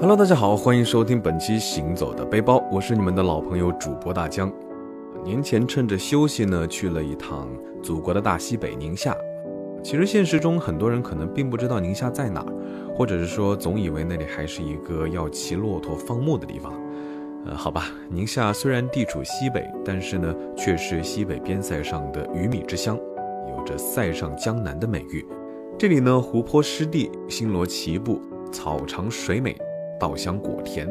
Hello，大家好，欢迎收听本期《行走的背包》，我是你们的老朋友主播大江。年前趁着休息呢，去了一趟祖国的大西北宁夏。其实现实中很多人可能并不知道宁夏在哪儿，或者是说总以为那里还是一个要骑骆驼放牧的地方。呃，好吧，宁夏虽然地处西北，但是呢，却是西北边塞上的鱼米之乡，有着“塞上江南”的美誉。这里呢，湖泊湿地，星罗棋布，草长水美，稻香果甜。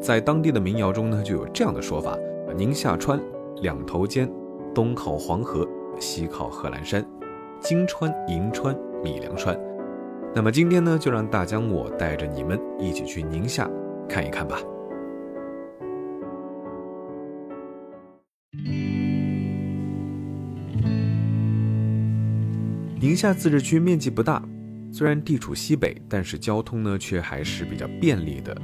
在当地的民谣中呢，就有这样的说法：宁夏川两头尖，东靠黄河，西靠贺兰山，金川银川米粮川。那么今天呢，就让大江我带着你们一起去宁夏看一看吧。宁夏自治区面积不大，虽然地处西北，但是交通呢却还是比较便利的。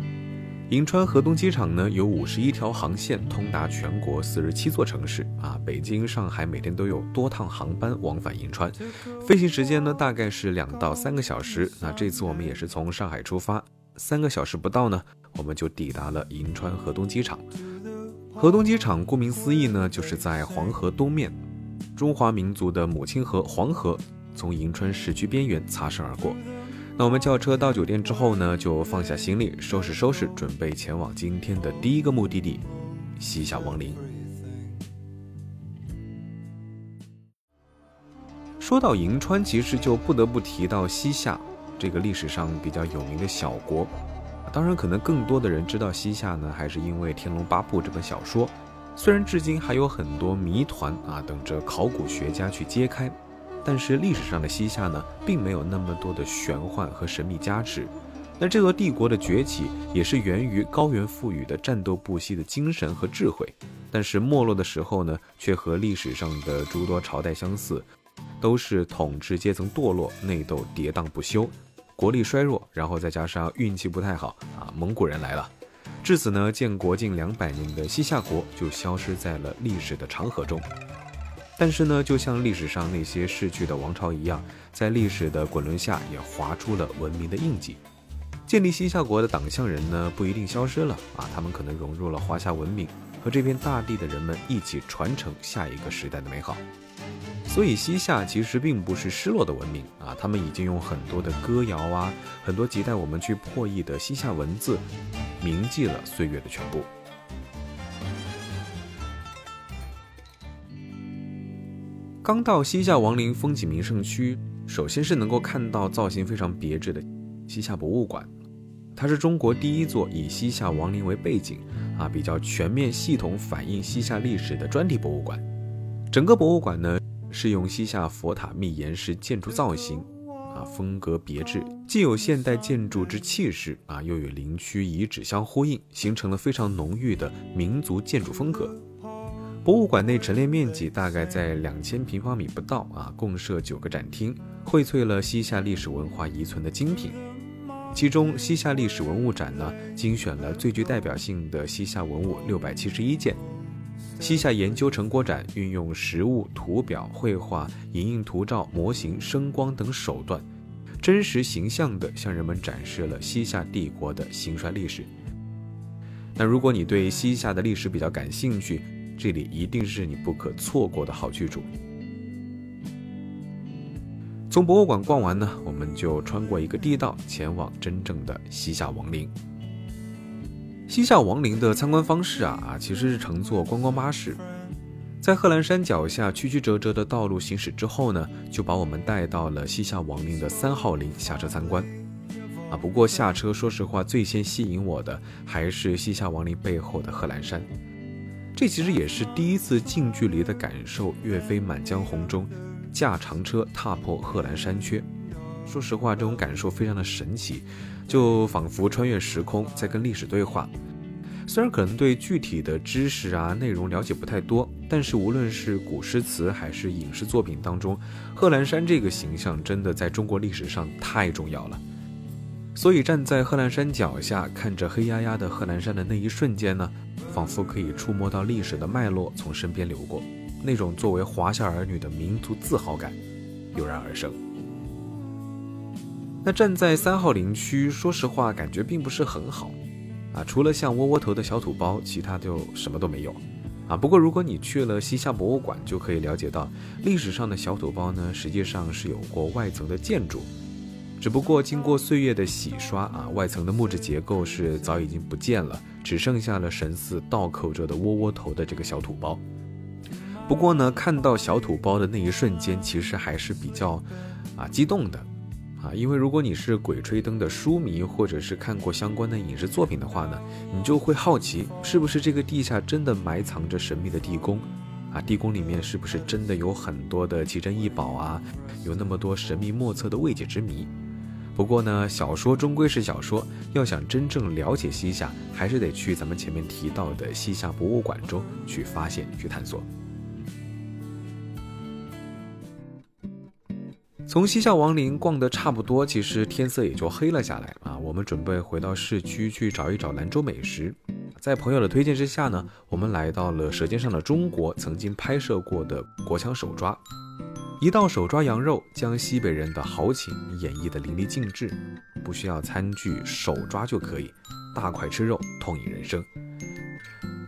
银川河东机场呢有五十一条航线，通达全国四十七座城市啊，北京、上海每天都有多趟航班往返银川，飞行时间呢大概是两到三个小时。那这次我们也是从上海出发，三个小时不到呢，我们就抵达了银川河东机场。河东机场顾名思义呢，就是在黄河东面，中华民族的母亲河黄河。从银川市区边缘擦身而过。那我们叫车到酒店之后呢，就放下行李，收拾收拾，准备前往今天的第一个目的地——西夏王陵。说到银川，其实就不得不提到西夏这个历史上比较有名的小国。当然，可能更多的人知道西夏呢，还是因为《天龙八部》这本小说。虽然至今还有很多谜团啊，等着考古学家去揭开。但是历史上的西夏呢，并没有那么多的玄幻和神秘加持。那这座帝国的崛起，也是源于高原赋予的战斗不息的精神和智慧。但是没落的时候呢，却和历史上的诸多朝代相似，都是统治阶层堕落，内斗跌宕不休，国力衰弱，然后再加上运气不太好啊，蒙古人来了，至此呢，建国近两百年的西夏国就消失在了历史的长河中。但是呢，就像历史上那些逝去的王朝一样，在历史的滚轮下也划出了文明的印记。建立西夏国的党项人呢，不一定消失了啊，他们可能融入了华夏文明，和这片大地的人们一起传承下一个时代的美好。所以西夏其实并不是失落的文明啊，他们已经用很多的歌谣啊，很多亟待我们去破译的西夏文字，铭记了岁月的全部。刚到西夏王陵风景名胜区，首先是能够看到造型非常别致的西夏博物馆，它是中国第一座以西夏王陵为背景，啊比较全面系统反映西夏历史的专题博物馆。整个博物馆呢是用西夏佛塔密檐式建筑造型，啊风格别致，既有现代建筑之气势，啊又与陵区遗址相呼应，形成了非常浓郁的民族建筑风格。博物馆内陈列面积大概在两千平方米不到啊，共设九个展厅，荟萃了西夏历史文化遗存的精品。其中西夏历史文物展呢，精选了最具代表性的西夏文物六百七十一件。西夏研究成果展运用实物、图表、绘画、影印图照、模型、声光等手段，真实形象地向人们展示了西夏帝国的兴衰历史。那如果你对西夏的历史比较感兴趣，这里一定是你不可错过的好去处。从博物馆逛完呢，我们就穿过一个地道，前往真正的西夏王陵。西夏王陵的参观方式啊啊，其实是乘坐观光巴士，在贺兰山脚下曲曲折折的道路行驶之后呢，就把我们带到了西夏王陵的三号陵下车参观。啊，不过下车说实话，最先吸引我的还是西夏王陵背后的贺兰山。这其实也是第一次近距离的感受岳飞《满江红》中驾长车踏破贺兰山缺。说实话，这种感受非常的神奇，就仿佛穿越时空，在跟历史对话。虽然可能对具体的知识啊内容了解不太多，但是无论是古诗词还是影视作品当中，贺兰山这个形象真的在中国历史上太重要了。所以站在贺兰山脚下，看着黑压压的贺兰山的那一瞬间呢，仿佛可以触摸到历史的脉络从身边流过，那种作为华夏儿女的民族自豪感油然而生。那站在三号陵区，说实话感觉并不是很好，啊，除了像窝窝头的小土包，其他就什么都没有，啊。不过如果你去了西夏博物馆，就可以了解到历史上的小土包呢，实际上是有过外层的建筑，只不过经过岁月的洗刷啊，外层的木质结构是早已经不见了，只剩下了神似倒扣着的窝窝头的这个小土包。不过呢，看到小土包的那一瞬间，其实还是比较啊激动的。啊，因为如果你是《鬼吹灯》的书迷，或者是看过相关的影视作品的话呢，你就会好奇，是不是这个地下真的埋藏着神秘的地宫？啊，地宫里面是不是真的有很多的奇珍异宝啊？有那么多神秘莫测的未解之谜？不过呢，小说终归是小说，要想真正了解西夏，还是得去咱们前面提到的西夏博物馆中去发现、去探索。从西夏王陵逛得差不多，其实天色也就黑了下来啊。我们准备回到市区去找一找兰州美食。在朋友的推荐之下呢，我们来到了《舌尖上的中国》曾经拍摄过的国强手抓。一道手抓羊肉，将西北人的豪情演绎得淋漓尽致。不需要餐具，手抓就可以，大块吃肉，痛饮人生。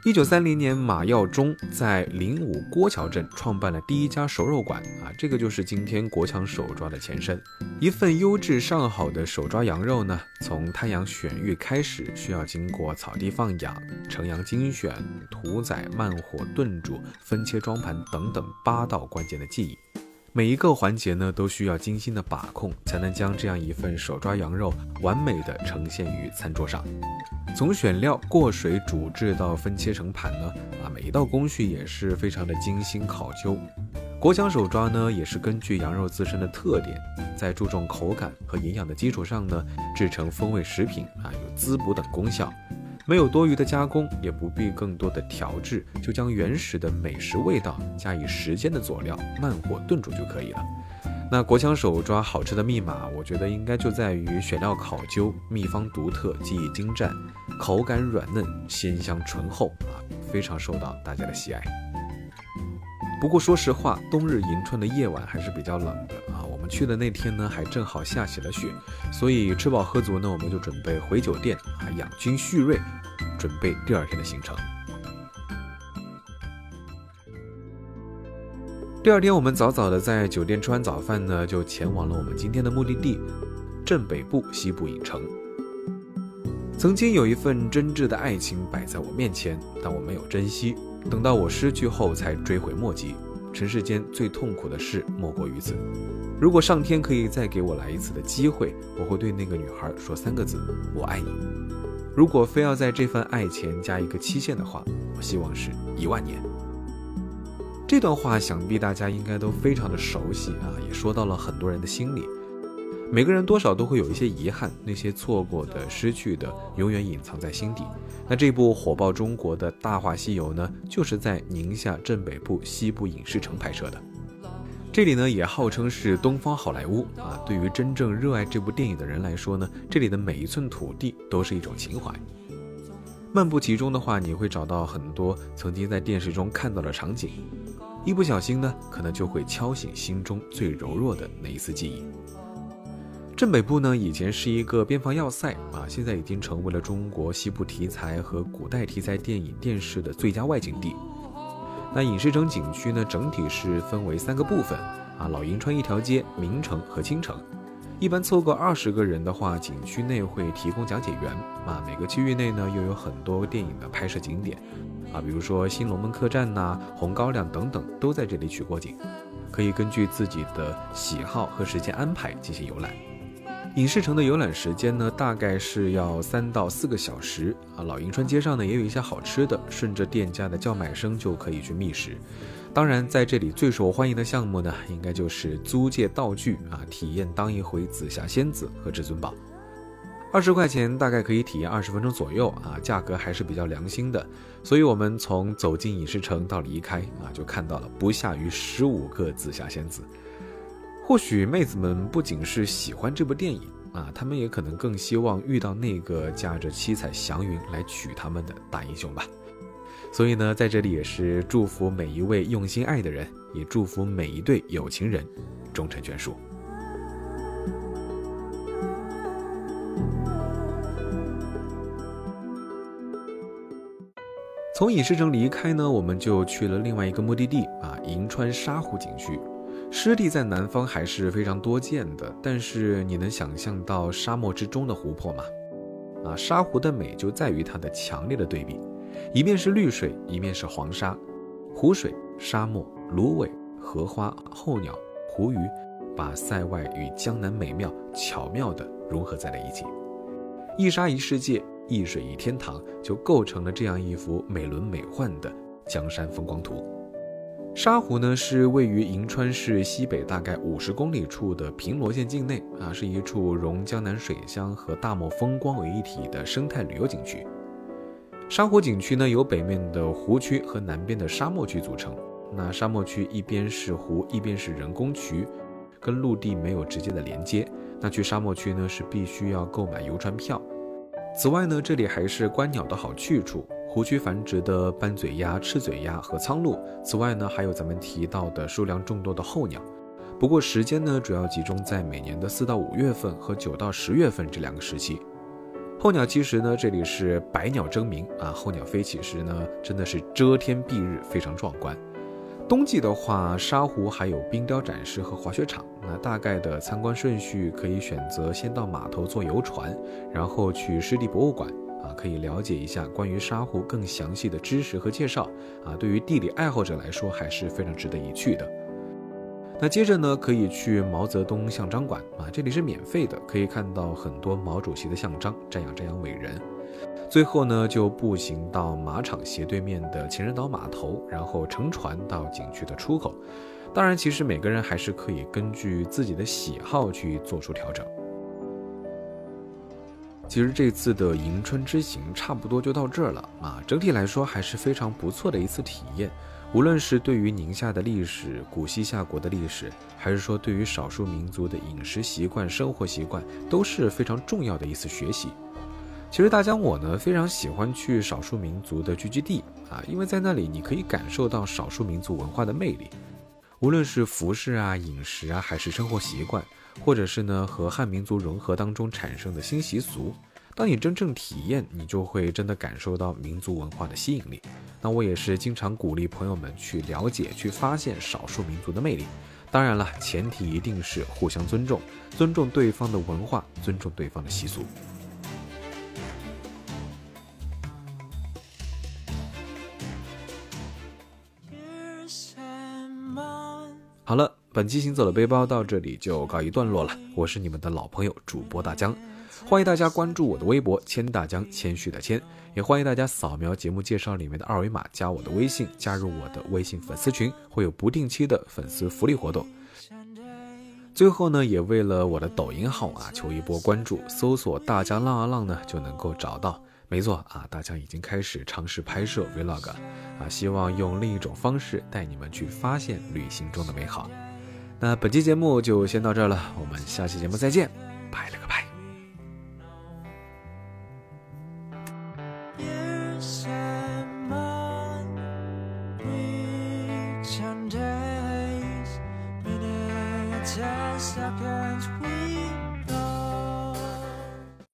一九三零年，马耀忠在灵武郭桥镇创办了第一家熟肉馆啊，这个就是今天国强手抓的前身。一份优质上好的手抓羊肉呢，从太阳选育开始，需要经过草地放养、成羊精选、屠宰、慢火炖煮、分切装盘等等八道关键的技艺。每一个环节呢，都需要精心的把控，才能将这样一份手抓羊肉完美的呈现于餐桌上。从选料、过水、煮制到分切成盘呢，啊，每一道工序也是非常的精心考究。国强手抓呢，也是根据羊肉自身的特点，在注重口感和营养的基础上呢，制成风味食品啊，有滋补等功效。没有多余的加工，也不必更多的调制，就将原始的美食味道加以时间的佐料，慢火炖煮就可以了。那国强手抓好吃的密码，我觉得应该就在于选料考究、秘方独特、技艺精湛、口感软嫩、鲜香醇厚啊，非常受到大家的喜爱。不过说实话，冬日迎春的夜晚还是比较冷的啊。我们去的那天呢，还正好下起了雪，所以吃饱喝足呢，我们就准备回酒店啊，养精蓄锐，准备第二天的行程。第二天，我们早早的在酒店吃完早饭呢，就前往了我们今天的目的地——镇北部西部影城。曾经有一份真挚的爱情摆在我面前，但我没有珍惜。等到我失去后，才追悔莫及。尘世间最痛苦的事莫过于此。如果上天可以再给我来一次的机会，我会对那个女孩说三个字：我爱你。如果非要在这份爱前加一个期限的话，我希望是一万年。这段话想必大家应该都非常的熟悉啊，也说到了很多人的心里。每个人多少都会有一些遗憾，那些错过的、失去的，永远隐藏在心底。那这部火爆中国的大话西游呢，就是在宁夏镇北部西部影视城拍摄的。这里呢，也号称是东方好莱坞啊。对于真正热爱这部电影的人来说呢，这里的每一寸土地都是一种情怀。漫步其中的话，你会找到很多曾经在电视中看到的场景，一不小心呢，可能就会敲醒心中最柔弱的那一丝记忆。镇北部呢，以前是一个边防要塞啊，现在已经成为了中国西部题材和古代题材电影电视的最佳外景地。那影视城景区呢，整体是分为三个部分啊，老银川一条街、明城和青城。一般凑够二十个人的话，景区内会提供讲解员啊。每个区域内呢，又有很多电影的拍摄景点啊，比如说新龙门客栈呐、红高粱等等，都在这里取过景，可以根据自己的喜好和时间安排进行游览。影视城的游览时间呢，大概是要三到四个小时啊。老银川街上呢，也有一些好吃的，顺着店家的叫卖声就可以去觅食。当然，在这里最受欢迎的项目呢，应该就是租借道具啊，体验当一回紫霞仙子和至尊宝。二十块钱大概可以体验二十分钟左右啊，价格还是比较良心的。所以我们从走进影视城到离开啊，就看到了不下于十五个紫霞仙子。或许妹子们不仅是喜欢这部电影，啊，她们也可能更希望遇到那个驾着七彩祥云来娶她们的大英雄吧。所以呢，在这里也是祝福每一位用心爱的人，也祝福每一对有情人。终成眷属。从影视城离开呢，我们就去了另外一个目的地啊，银川沙湖景区。湿地在南方还是非常多见的，但是你能想象到沙漠之中的湖泊吗？啊，沙湖的美就在于它的强烈的对比，一面是绿水，一面是黄沙，湖水、沙漠、芦苇、荷花、候鸟、湖鱼，把塞外与江南美妙巧妙地融合在了一起，一沙一世界。一水一天堂，就构成了这样一幅美轮美奂的江山风光图。沙湖呢，是位于银川市西北大概五十公里处的平罗县境内啊，是一处融江南水乡和大漠风光为一体的生态旅游景区。沙湖景区呢，由北面的湖区和南边的沙漠区组成。那沙漠区一边是湖，一边是人工渠，跟陆地没有直接的连接。那去沙漠区呢，是必须要购买游船票。此外呢，这里还是观鸟的好去处，湖区繁殖的斑嘴鸭、赤嘴鸭和苍鹭。此外呢，还有咱们提到的数量众多的候鸟。不过时间呢，主要集中在每年的四到五月份和九到十月份这两个时期。候鸟其实呢，这里是百鸟争鸣啊，候鸟飞起时呢，真的是遮天蔽日，非常壮观。冬季的话，沙湖还有冰雕展示和滑雪场。那大概的参观顺序可以选择先到码头坐游船，然后去湿地博物馆啊，可以了解一下关于沙湖更详细的知识和介绍啊。对于地理爱好者来说，还是非常值得一去的。那接着呢，可以去毛泽东像章馆啊，这里是免费的，可以看到很多毛主席的像章，瞻仰瞻仰伟人。最后呢，就步行到马场斜对面的情人岛码头，然后乘船到景区的出口。当然，其实每个人还是可以根据自己的喜好去做出调整。其实这次的迎春之行差不多就到这儿了啊，整体来说还是非常不错的一次体验。无论是对于宁夏的历史、古西夏国的历史，还是说对于少数民族的饮食习惯、生活习惯，都是非常重要的一次学习。其实大江我呢非常喜欢去少数民族的聚居地啊，因为在那里你可以感受到少数民族文化的魅力，无论是服饰啊、饮食啊，还是生活习惯，或者是呢和汉民族融合当中产生的新习俗，当你真正体验，你就会真的感受到民族文化的吸引力。那我也是经常鼓励朋友们去了解、去发现少数民族的魅力。当然了，前提一定是互相尊重，尊重对方的文化，尊重对方的习俗。好了，本期行走的背包到这里就告一段落了。我是你们的老朋友主播大江，欢迎大家关注我的微博“谦大江”，谦虚的谦，也欢迎大家扫描节目介绍里面的二维码加我的微信，加入我的微信粉丝群，会有不定期的粉丝福利活动。最后呢，也为了我的抖音号啊，求一波关注，搜索“大江浪啊浪”呢就能够找到。没错啊，大江已经开始尝试拍摄 vlog，啊，希望用另一种方式带你们去发现旅行中的美好。那本期节目就先到这儿了，我们下期节目再见，